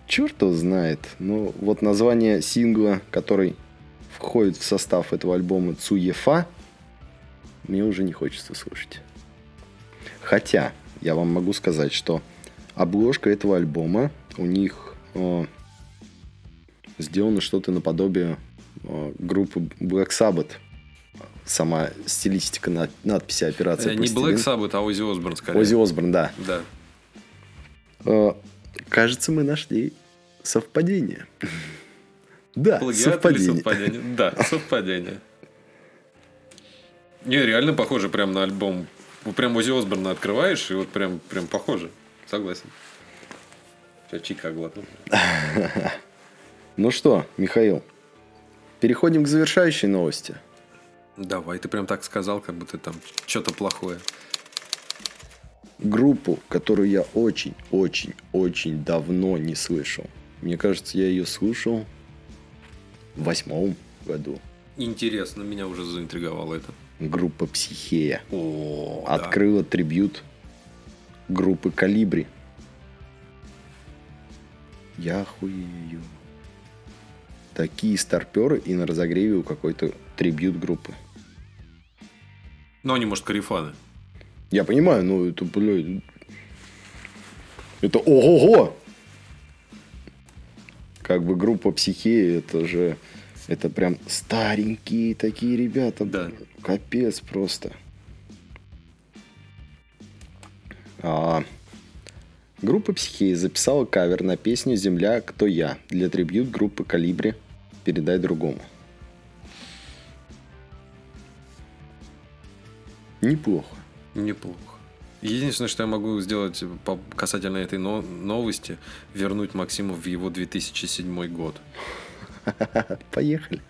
черт его знает. Ну, вот название сингла, который входит в состав этого альбома Цуефа, мне уже не хочется слушать. Хотя, я вам могу сказать, что обложка этого альбома у них э, сделано что-то наподобие э, группы Black Sabbath. Сама стилистика над- надписи операции. Э, Не. Black Sabbath, а Оззи Осборн скорее. Оззи Осборн, да. Да. Э, Кажется, мы нашли совпадение. Да, Плагиат совпадение. совпадение? Да, совпадение. Не, реально похоже прям на альбом. Прям Оззи Осборна открываешь, и вот прям, прям похоже. Согласен. Сейчас чика глотну. Ну что, Михаил, переходим к завершающей новости. Давай, ты прям так сказал, как будто там что-то плохое. Группу, которую я очень-очень-очень давно не слышал. Мне кажется, я ее слушал в восьмом году. Интересно, меня уже заинтриговало это. Группа Психея О, да. открыла трибют группы Калибри. Я хуею. Такие старперы и на разогреве у какой-то трибют группы. Ну, они, может, карифаны. Я понимаю, но это, блядь... Это ого-го! Как бы группа Психея, это же... Это прям старенькие такие ребята. Да. Капец просто. Группа Психея записала кавер на песню «Земля, кто я» для трибют группы Калибри «Передай другому». Неплохо. Неплохо. Единственное, что я могу сделать по- касательно этой но- новости, вернуть Максима в его 2007 год. Поехали.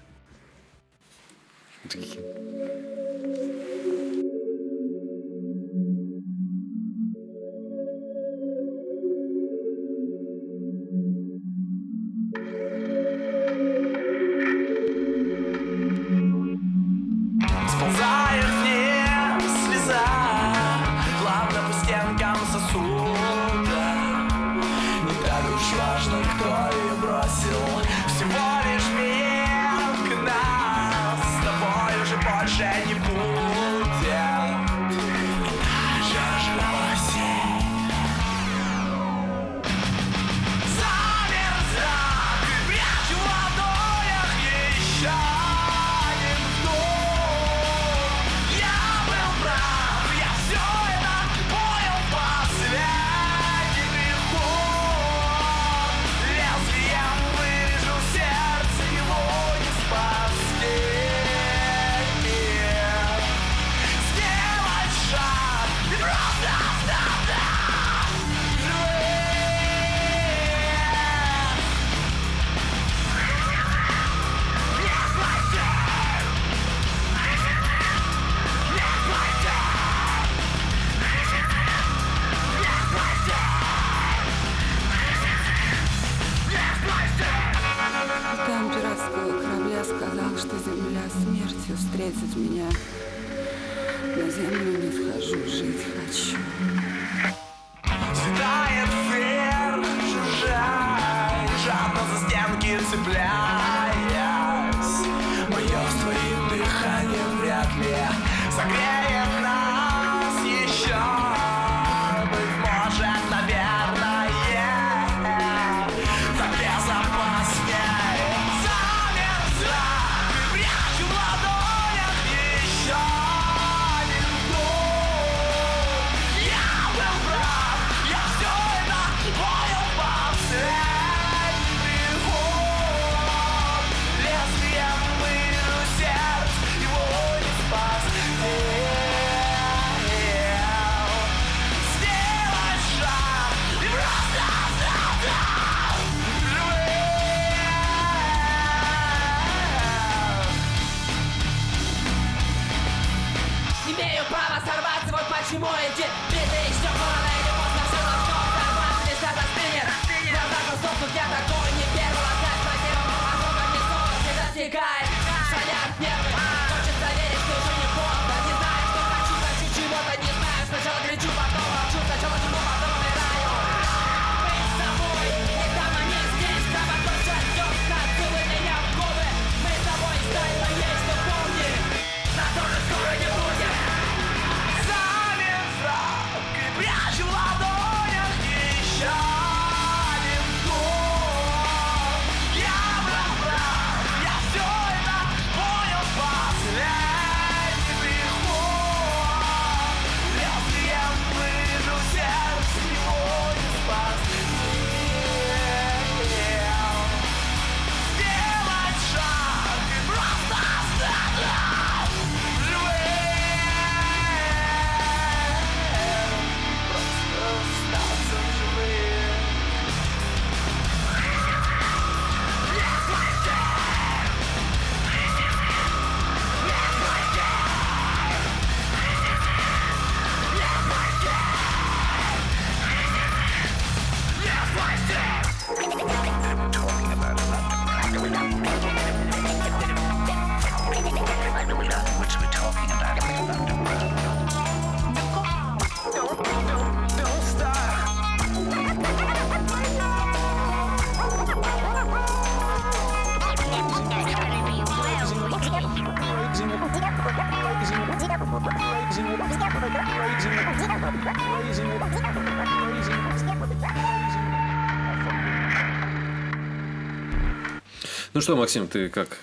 Что, Максим, ты как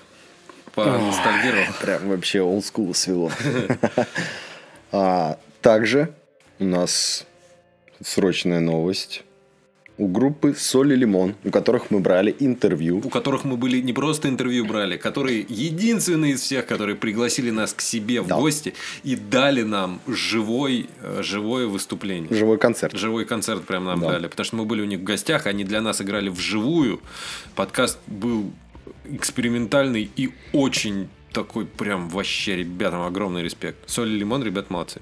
поностальгировал? Прям вообще олдскул свело. А, Также у нас срочная новость. У группы Соль и Лимон, у которых мы брали интервью. у которых мы были не просто интервью брали, которые единственные из всех, которые пригласили нас к себе в Да. гости и дали нам живой, э, живое выступление. Живой концерт. Живой концерт прям нам Да. дали. Потому что мы были у них в гостях, они для нас играли вживую. Подкаст был экспериментальный и очень такой прям вообще ребятам огромный респект. Соль и лимон, ребят, молодцы.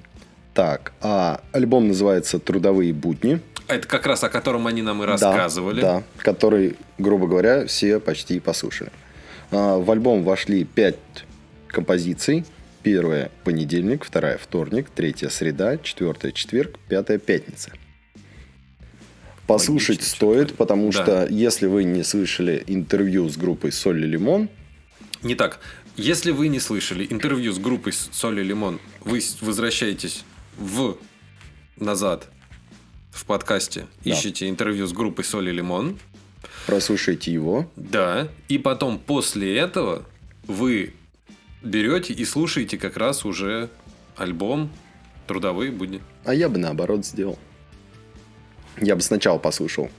Так, а альбом называется «Трудовые будни». А Это как раз о котором они нам и Да, рассказывали. Да, который, грубо говоря, все почти послушали. А, В альбом вошли пять композиций. Первая – понедельник, вторая – вторник, третья – среда, четвертая – четверг, пятая – пятница. Послушать Логично, стоит, потому Да. что если вы не слышали интервью с группой «Соль и лимон», Не так. Если вы не слышали интервью с группой Соль и Лимон, вы возвращаетесь в назад в подкасте, Да. ищете интервью с группой Соль и Лимон, прослушайте его. да, и потом после этого вы берете и слушаете как раз уже альбом «Трудовые будни». А я бы наоборот сделал. Я бы сначала послушал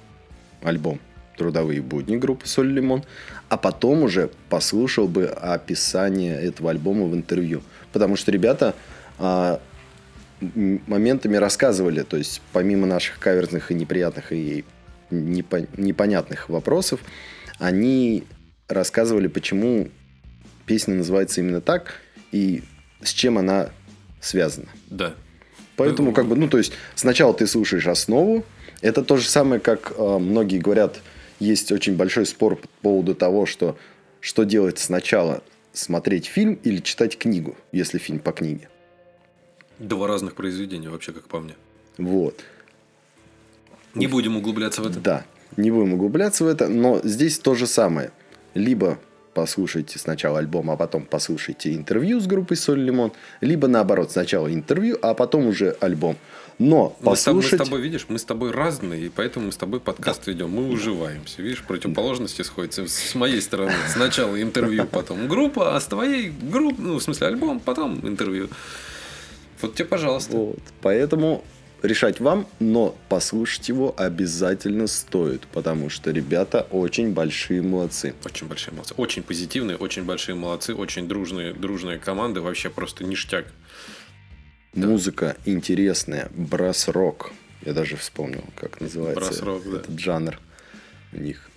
альбом «Трудовые будни» группы «Соль Лимон», а потом уже послушал бы описание этого альбома в интервью. Потому что ребята а, моментами рассказывали, то есть помимо наших каверзных и неприятных и непо- непонятных вопросов, они рассказывали, почему песня называется именно так и с чем она связана. Да. Поэтому, как бы, ну, то есть, сначала ты слушаешь основу. Это то же самое, как э, многие говорят, есть очень большой спор по поводу того, что что делать сначала, смотреть фильм или читать книгу, если фильм по книге. Два разных произведения, вообще, как по мне. Вот. Не будем углубляться в это. Да, не будем углубляться в это, но здесь то же самое. Либо послушайте сначала альбом, а потом послушайте интервью с группой Соль Лимон, либо наоборот, сначала интервью, а потом уже альбом. Но Мы с, тобой, мы с послушать... тобой, видишь, мы с тобой разные, и поэтому мы с тобой подкаст ведем. Мы уживаемся. Видишь, противоположности сходятся. С моей стороны сначала интервью, потом группа, а с твоей группа, ну, в смысле, альбом, потом интервью. Вот тебе, пожалуйста. Вот. Поэтому решать вам, но послушать его обязательно стоит, потому что ребята очень большие молодцы. Очень большие молодцы. Очень позитивные, очень большие молодцы, очень дружные, дружные команды. Вообще просто ништяк. Музыка интересная, брас-рок. Я даже вспомнил, как называется Брас-рок, да. этот жанр у них.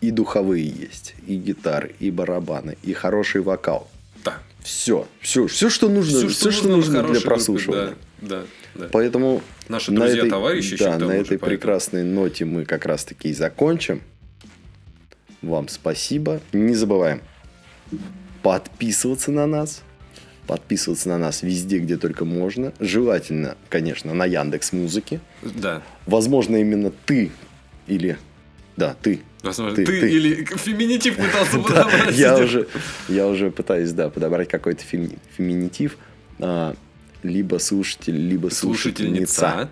И духовые есть, и гитары, и барабаны, и хороший вокал. Да. Все, все, все, что нужно, все, что, нужно, в для хорошей группе, прослушивания. Да, да, да. Поэтому Наши на друзья, этой- товарищи, да, на этой поэтому. прекрасной ноте мы как раз таки и закончим. Вам спасибо. Не забываем подписываться на нас. Подписываться на нас везде, где только можно. Желательно, конечно, на Яндекс Музыке. Да. Возможно, именно ты или... Да, ты. Возможно, Ты- ты, ты. или феминитив пытался подобрать. я, уже, я уже пытаюсь, да, подобрать какой-то феми- феминитив. А, либо слушатель, либо слушательница. Слушательница.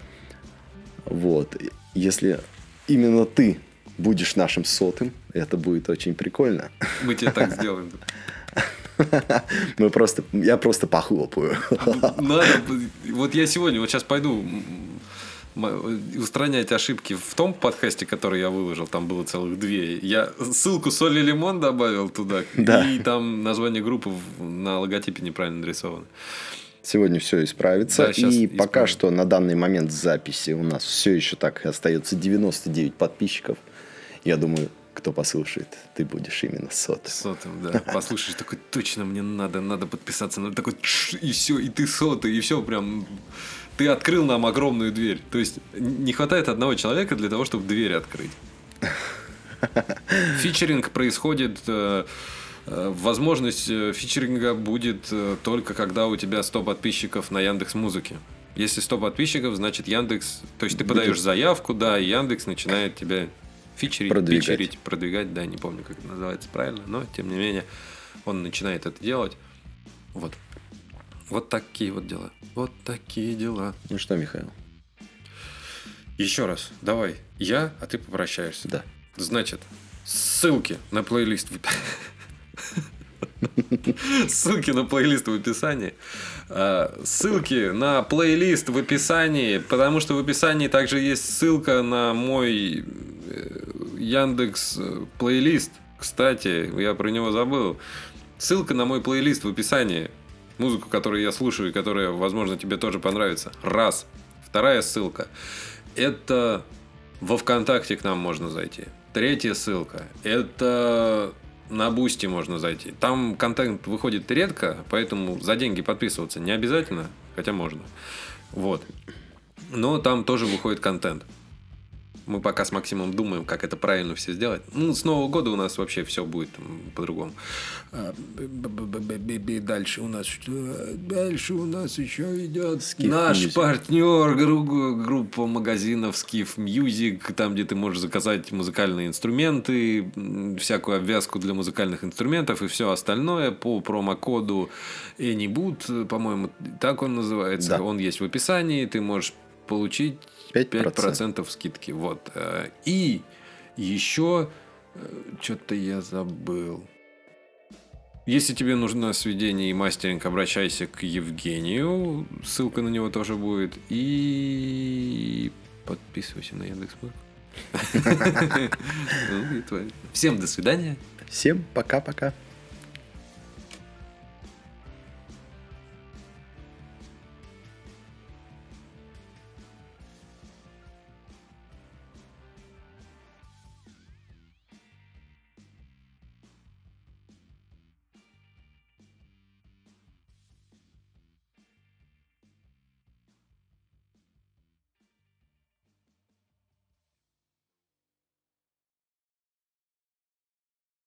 Вот. Если именно ты будешь нашим сотым, это будет очень прикольно. Мы тебе так сделаем. Мы просто, я просто похлопаю. Надо. Вот я сегодня, вот сейчас пойду устранять ошибки в том подкасте, который я выложил, там было целых две. Я ссылку Соль и Лимон добавил туда, Да. и там название группы на логотипе неправильно нарисовано. Сегодня все исправится. Да, и исправим. пока что на данный момент записи у нас все еще так остается 99 подписчиков. Я думаю, кто послушает, ты будешь именно сотым. Сотым, да. Послушаешь, такой, точно мне надо, надо подписаться. Надо такой, и все, и ты сотый, и все прям... Ты открыл нам огромную дверь. То есть, не хватает одного человека для того, чтобы дверь открыть. Фичеринг происходит... э, э, Возможность э, фичеринга будет только когда у тебя 100 подписчиков на Яндекс Музыке. Если 100 подписчиков, значит Яндекс... То есть ты подаешь заявку, да, и Яндекс начинает тебя фичерить, Продвигать. пичерить, продвигать, да, не помню, как это называется правильно, но тем не менее он начинает это делать. Вот. Вот такие вот дела. Вот такие дела. Ну что, Михаил? Еще раз, давай. Я, а ты попрощаешься. Да. Значит, ссылки на плейлист. Ссылки на плейлист в описании. А, Ссылки на плейлист в описании, потому что в описании также есть ссылка на мой Яндекс э, плейлист. Кстати, я про него забыл. Ссылка на мой плейлист в описании. Музыку, которую я слушаю, и которая, возможно, тебе тоже понравится. Раз. Вторая ссылка. Это во ВКонтакте к нам можно зайти. Третья ссылка. Это на Boosty можно зайти. Там контент выходит редко, поэтому за деньги подписываться не обязательно, хотя можно. Вот. Но там тоже выходит контент. Мы пока с Максимом думаем, как это правильно все сделать. Ну, с Нового года у нас вообще все будет по-другому. А, Дальше у нас что? Дальше у нас еще идет Skiff наш Music. партнер, гру- группа магазинов Skiff Music, там, где ты можешь заказать музыкальные инструменты, всякую обвязку для музыкальных инструментов и все остальное по промокоду Anyboot, по-моему, так он называется. Да. Он есть в описании, ты можешь получить 5%. 5% скидки. Вот. Э, И еще что-то я забыл. Если тебе нужно сведение и мастеринг, обращайся к Евгению. Ссылка на него тоже будет. И подписывайся на Яндекс.Музыку. Ну. Всем до свидания. Всем пока-пока.